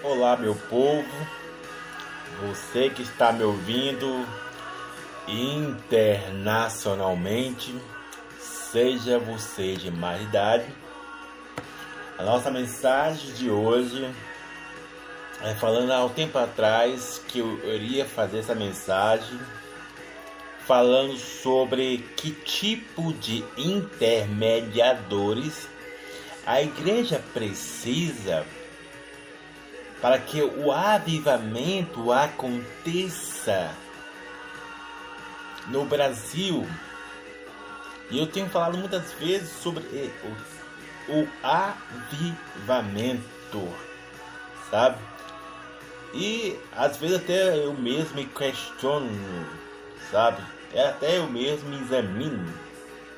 Olá, meu povo, você que está me ouvindo internacionalmente, seja você de mais idade. A nossa mensagem de hoje é falando há um tempo atrás que eu iria fazer essa mensagem falando sobre que tipo de intermediadores a igreja precisa para que o avivamento aconteça no Brasil. E eu tenho falado muitas vezes sobre o, o avivamento, sabe? E às vezes até eu mesmo me questiono, sabe? É até eu mesmo me examino,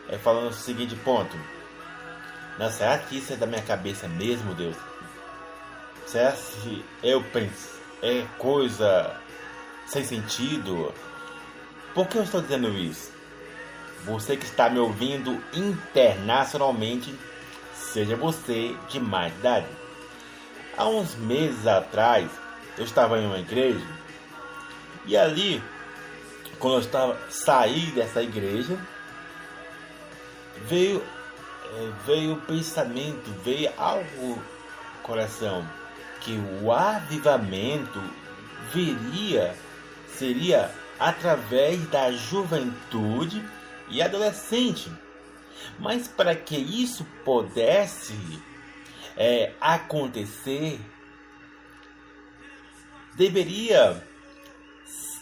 é falando o seguinte ponto. Não, será que isso é da minha cabeça mesmo, Deus? Que eu penso é coisa sem sentido? Por que eu estou dizendo isso? Você que está me ouvindo internacionalmente, seja você de mais idade. Há uns meses atrás, eu estava em uma igreja e ali, quando eu estava saí dessa igreja, veio eh, veio o pensamento, veio algo coração que o avivamento viria seria através da juventude e adolescente. Mas para que isso pudesse é, acontecer, deveria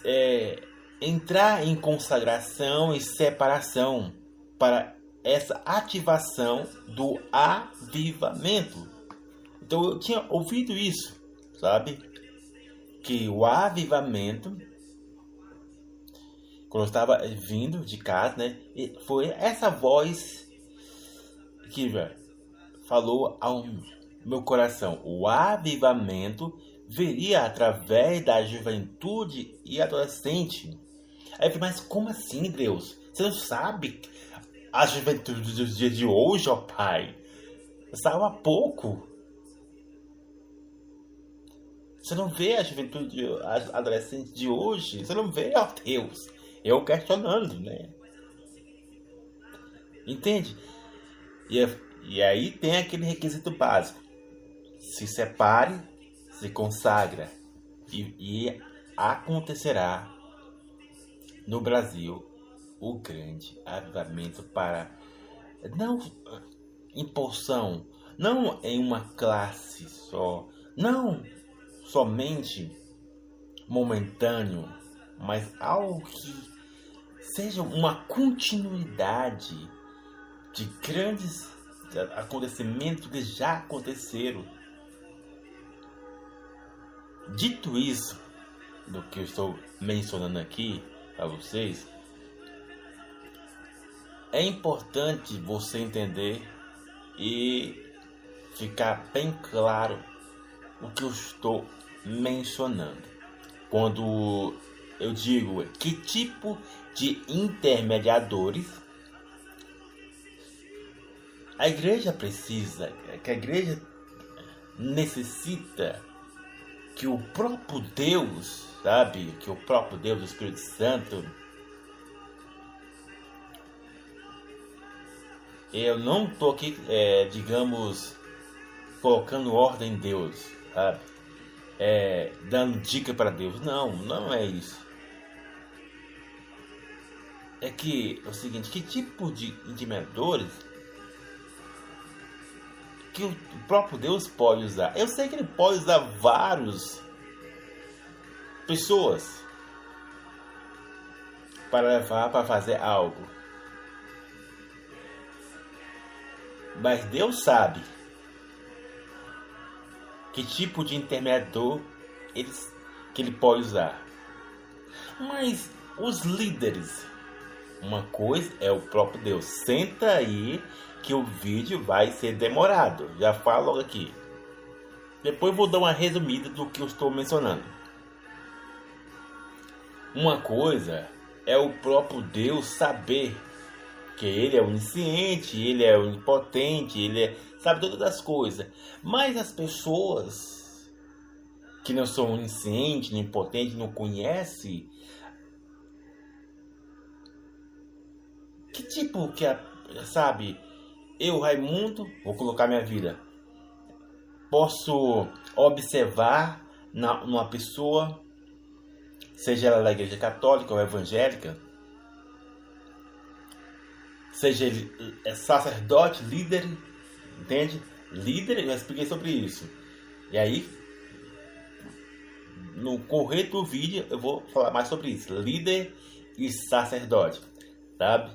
é, entrar em consagração e separação para essa ativação do avivamento. Então eu tinha ouvido isso, sabe? Que o avivamento, quando eu estava vindo de casa, né? Foi essa voz que falou ao meu coração. O avivamento viria através da juventude e adolescente. Aí eu falei, mas como assim, Deus? Você não sabe a juventude dos dias de hoje, ó Pai? Saiu há pouco. Você não vê a juventude, as adolescentes de hoje. Você não vê, ó Deus. Eu questionando, né? Entende? E, e aí tem aquele requisito básico. Se separe, se consagra. E, e acontecerá no Brasil o grande avivamento para não impulsão, não em uma classe só, não somente momentâneo, mas algo que seja uma continuidade de grandes acontecimentos que já aconteceram. Dito isso, do que eu estou mencionando aqui para vocês, é importante você entender e ficar bem claro o que eu estou mencionando. Quando eu digo que tipo de intermediadores a igreja precisa, que a igreja necessita que o próprio Deus, sabe, que o próprio Deus, o Espírito Santo, eu não estou aqui, é, digamos, colocando ordem em Deus, sabe? é, dando dica para Deus. Não, não é isso. É que é o seguinte, que tipo de intimidadores que o próprio Deus pode usar? Eu sei que ele pode usar vários pessoas para levar para fazer algo. Mas Deus sabe que tipo de intermediador eles, que ele pode usar. Mas os líderes, uma coisa é o próprio Deus. Senta aí que o vídeo vai ser demorado. Já falo logo aqui. Depois vou dar uma resumida do que eu estou mencionando. Uma coisa é o próprio Deus saber que ele é onisciente, ele é onipotente, ele é, sabe todas as coisas. Mas as pessoas que não são oniscientes, nem potentes, não conhece que tipo que é, sabe, eu Raimundo vou colocar minha vida. Posso observar na, numa pessoa, seja ela da igreja católica ou evangélica, seja ele é sacerdote, líder, entende? Líder, eu expliquei sobre isso. E aí, no correr do vídeo, eu vou falar mais sobre isso. Líder e sacerdote, sabe?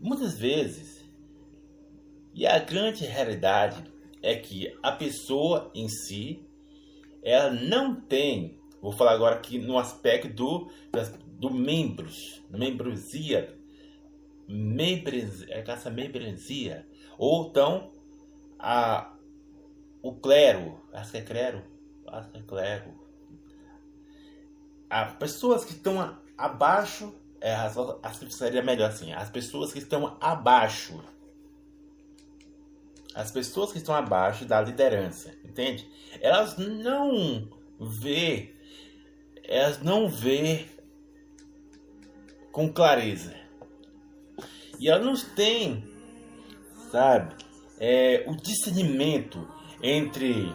Muitas vezes, e a grande realidade é que a pessoa em si, ela não tem, vou falar agora aqui no aspecto do, do membros, membrosia, membresia, essa membresia, ou então a, o clero, acho que é clero, acho que é clero, as pessoas que estão abaixo, é, acho que seria melhor assim, as pessoas que estão abaixo, as pessoas que estão abaixo da liderança, entende? Elas não vê, elas não vê com clareza. E elas não têm, sabe, é, o discernimento entre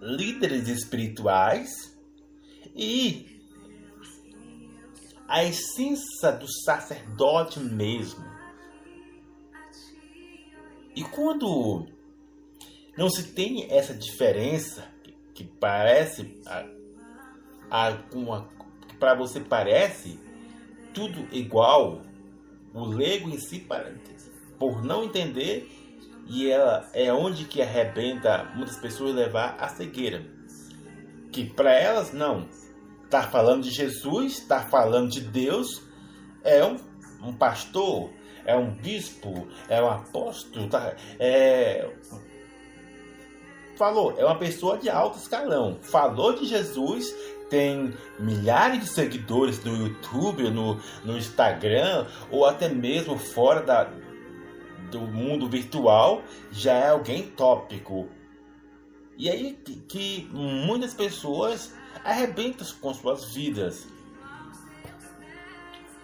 líderes espirituais e a essência do sacerdote mesmo. E quando não se tem essa diferença que, que parece a, a, uma para você parece tudo igual, o leigo em si por não entender e ela é onde que arrebenta muitas pessoas levar a cegueira. Que para elas não. Tá falando de Jesus, tá falando de Deus, é um, um pastor, é um bispo, é um apóstolo, tá, é falou, é uma pessoa de alto escalão. Falou de Jesus, tem milhares de seguidores no YouTube, no, no Instagram, ou até mesmo fora da, do mundo virtual já é alguém tópico. E aí que, que muitas pessoas arrebentam com suas vidas.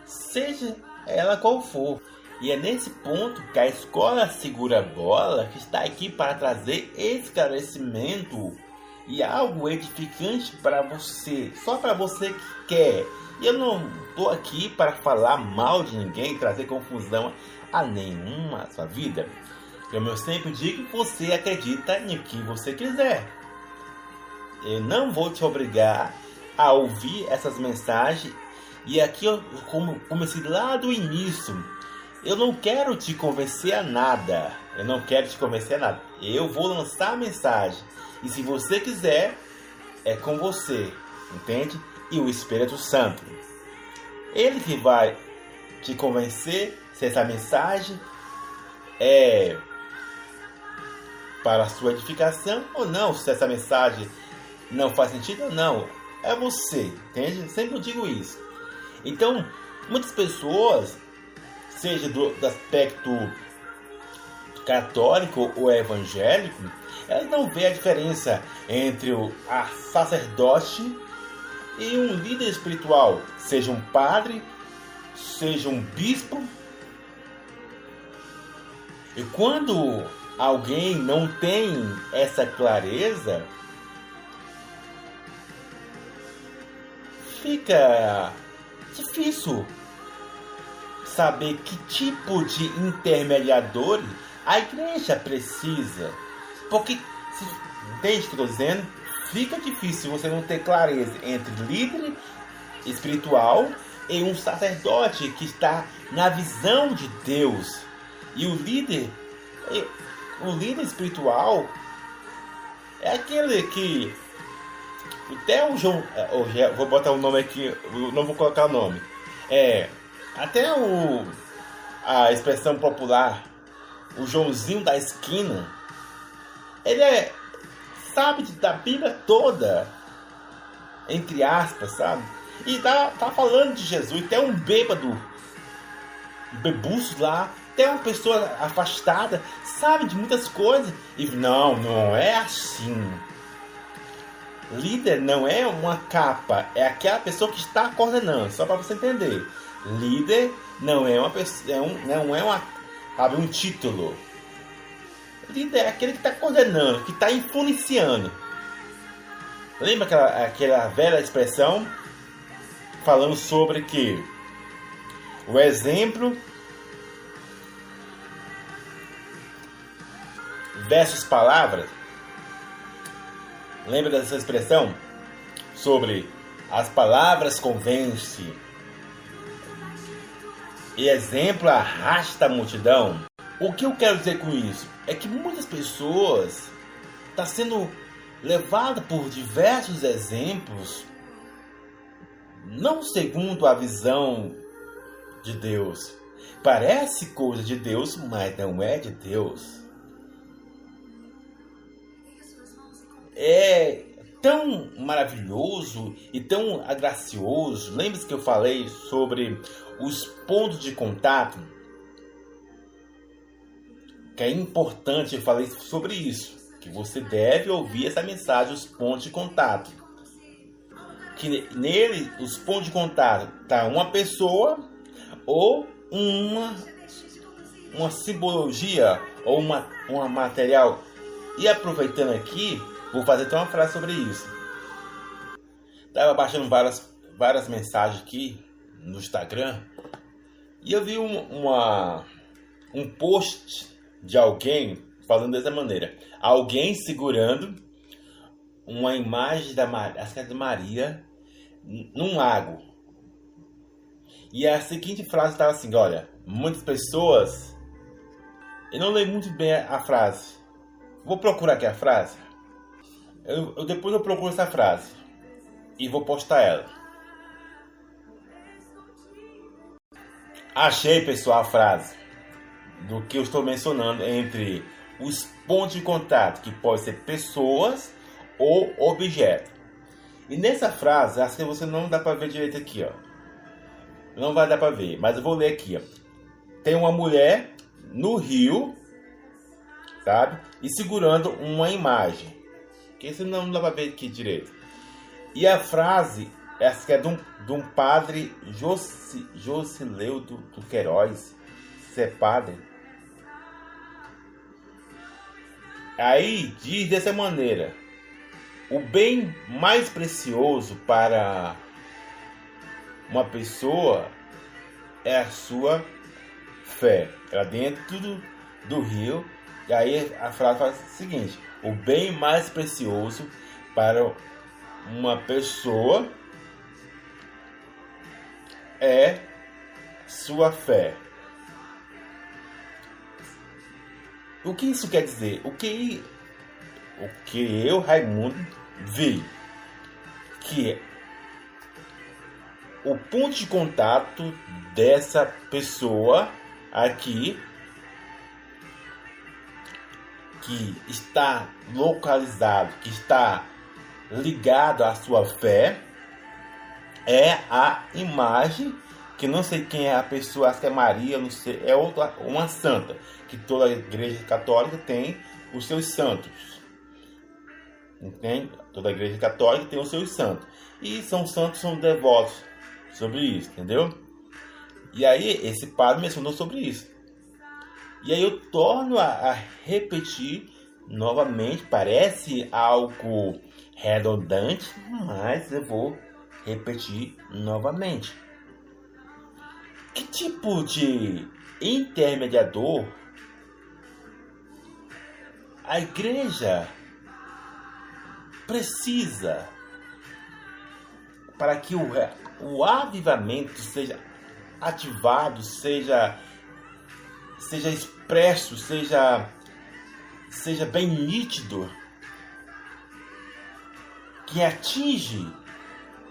Seja ela qual for. E é nesse ponto que a escola segura bola que está aqui para trazer esclarecimento e algo edificante para você, só para você que quer. E eu não estou aqui para falar mal de ninguém, trazer confusão a nenhuma sua vida. Como eu sempre digo, você acredita no que você quiser. Eu não vou te obrigar a ouvir essas mensagens. E aqui, eu, como comecei lá do início, eu não quero te convencer a nada. Eu não quero te convencer a nada. Eu vou lançar a mensagem. E se você quiser, é com você. Entende? E o Espírito Santo. Ele que vai te convencer se essa mensagem é para a sua edificação ou não, se essa mensagem não faz sentido ou não. É você, entende? Sempre digo isso. Então, muitas pessoas, seja do, do aspecto católico ou evangélico, elas não vê a diferença entre o sacerdote e um líder espiritual, seja um padre, seja um bispo. E quando alguém não tem essa clareza, fica difícil saber que tipo de intermediador a igreja precisa. Porque, entende o que eu estou dizendo? Fica difícil você não ter clareza entre líder espiritual e um sacerdote que está na visão de Deus. E o líder, o líder espiritual é aquele que até o João, é, vou botar o nome aqui, não vou colocar o nome. É, até o a expressão popular, o Joãozinho da esquina, ele é sabe da Bíblia toda, entre aspas, sabe? E tá, tá falando de Jesus, até um bêbado, bebuço lá, até uma pessoa afastada sabe de muitas coisas. E não, não é assim. Líder não é uma capa, é aquela pessoa que está coordenando, só para você entender. Líder não é uma pessoa, é um, não é uma, sabe, um título. Líder é aquele que está coordenando, que está influenciando. Lembra aquela, aquela velha expressão falando sobre que o exemplo versus palavras? Lembra dessa expressão? Sobre as palavras convence e exemplo arrasta a multidão. O que eu quero dizer com isso? É que muitas pessoas estão tá sendo levadas por diversos exemplos, não segundo a visão de Deus. Parece coisa de Deus, mas não é de Deus. É tão maravilhoso e tão gracioso. Lembre-se que eu falei sobre os pontos de contato? Que é importante, eu falei sobre isso. Que você deve ouvir essa mensagem, os pontos de contato. Que nele, os pontos de contato, tá uma pessoa ou uma, uma simbologia ou uma, uma material. E aproveitando aqui, vou fazer até uma frase sobre isso. Tava baixando várias, várias mensagens aqui no Instagram e eu vi um, uma, um post de alguém falando dessa maneira: alguém segurando uma imagem da Maria, de Maria num lago. E a seguinte frase estava assim: olha, muitas pessoas. Eu não leio muito bem a frase. Vou procurar aqui a frase. Eu, eu, depois eu procuro essa frase e vou postar ela. Achei, pessoal, a frase do que eu estou mencionando entre os pontos de contato, que pode ser pessoas ou objetos. E nessa frase, acho que você não dá para ver direito aqui, ó. Não vai dar para ver, mas eu vou ler aqui, ó. Tem uma mulher no rio, sabe? E segurando uma imagem. Que isso não dá para ver aqui direito. E a frase essa que é de um, de um padre Josi, Josileu do, do Queiroz. Ser é padre. Aí diz dessa maneira: o bem mais precioso para uma pessoa é a sua fé. Ela dentro do rio. E aí a frase faz o seguinte: o bem mais precioso para uma pessoa é sua fé. O que isso quer dizer? O que o que eu, Raimundo, vi que o ponto de contato dessa pessoa aqui que está localizado, que está ligado à sua fé, é a imagem que não sei quem é a pessoa, acho que é Maria, não sei, é outra, uma santa, que toda igreja católica tem os seus santos. Entende? Toda igreja católica tem os seus santos. E são santos, são devotos sobre isso, entendeu? E aí esse padre mencionou sobre isso. E aí eu torno a, a repetir novamente, parece algo redundante, mas eu vou repetir novamente. Que tipo de intermediador a igreja precisa para que o, o avivamento seja ativado, seja seja expresso, seja seja bem nítido, que atinge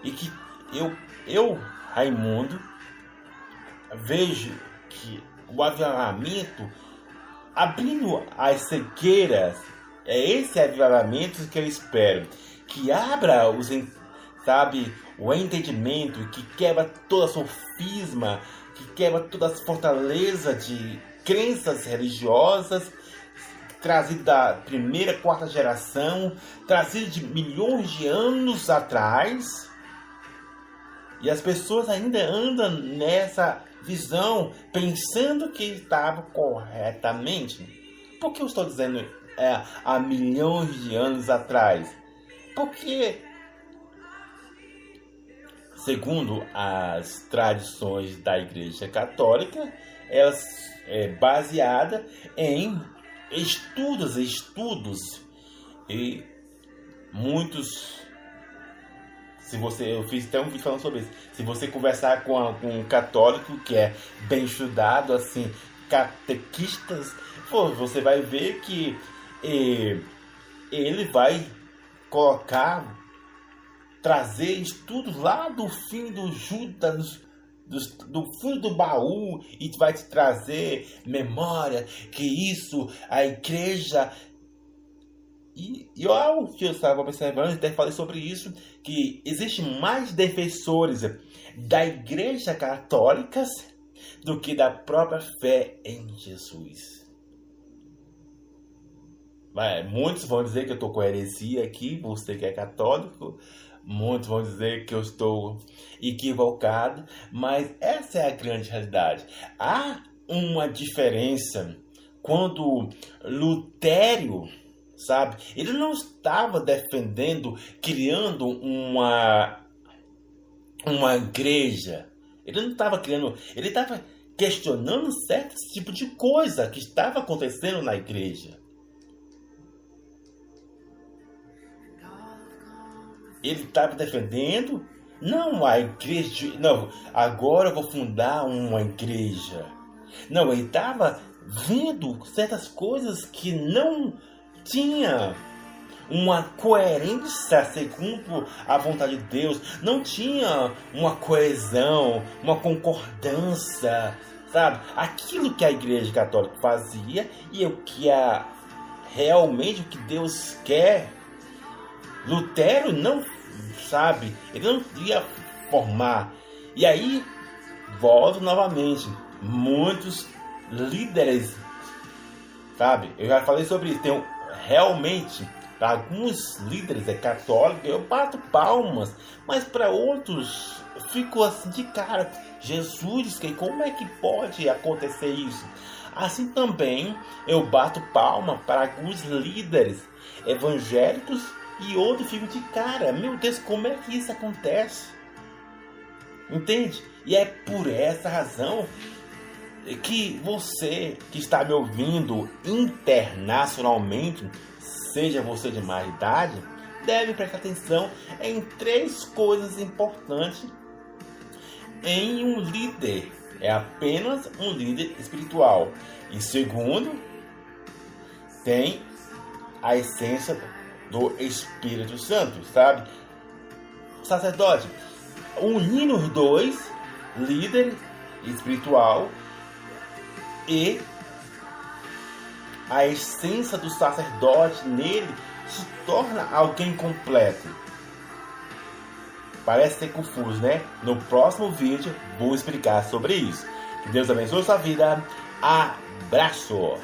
e que eu, eu Raimundo, vejo que o avivamento abrindo as cegueiras, é esse avivamento que eu espero, que abra os, sabe, o entendimento, que quebra toda a sofisma, que quebra toda a fortaleza de crenças religiosas trazido da primeira, quarta geração, trazido de milhões de anos atrás. E as pessoas ainda andam nessa visão, pensando que estava corretamente. Por que eu estou dizendo é, há milhões de anos atrás? Porque, segundo as tradições da Igreja Católica, elas é baseada em estudos, estudos e muitos. Se você, eu fiz até um vídeo falando sobre isso. Se você conversar com, um católico que é bem estudado, assim, catequistas, pô, você vai ver que e, ele vai colocar, trazer estudos lá do fim do Judas, do, do fundo do baú e vai te trazer memória que isso, a igreja. E, e que eu estava observando, até falei sobre isso, que existe mais defensores da igreja católica do que da própria fé em Jesus. Vai, muitos vão dizer que eu estou com heresia aqui, você que é católico, Muitos vão dizer que eu estou equivocado, mas essa é a grande realidade. Há uma diferença quando Lutério, sabe, ele não estava defendendo, criando uma uma igreja. Ele não estava criando, ele estava questionando certo tipo de coisa que estava acontecendo na igreja. Ele estava defendendo não a igreja, não, agora eu vou fundar uma igreja. Não, ele estava vendo certas coisas que não tinha uma coerência segundo a vontade de Deus, não tinha uma coesão, uma concordância, sabe? Aquilo que a igreja católica fazia e o que a realmente o que Deus quer Lutero não sabe, ele não ia formar. E aí, volto novamente, muitos líderes, sabe? Eu já falei sobre isso. Tem realmente alguns líderes é católico, eu bato palmas, mas para outros fico assim de cara. Jesus, que como é que pode acontecer isso? Assim também eu bato palma para alguns líderes evangélicos e outro fica de cara. Meu Deus, como é que isso acontece? Entende? E é por essa razão que você que está me ouvindo internacionalmente, seja você de mais idade, deve prestar atenção em três coisas importantes em um líder. É apenas um líder espiritual. E segundo, tem a essência do Espírito Santo, sabe? Sacerdote, unindo os dois, líder espiritual e a essência do sacerdote nele se torna alguém completo. Parece ser confuso, né? No próximo vídeo vou explicar sobre isso. Que Deus abençoe sua vida. Abraço!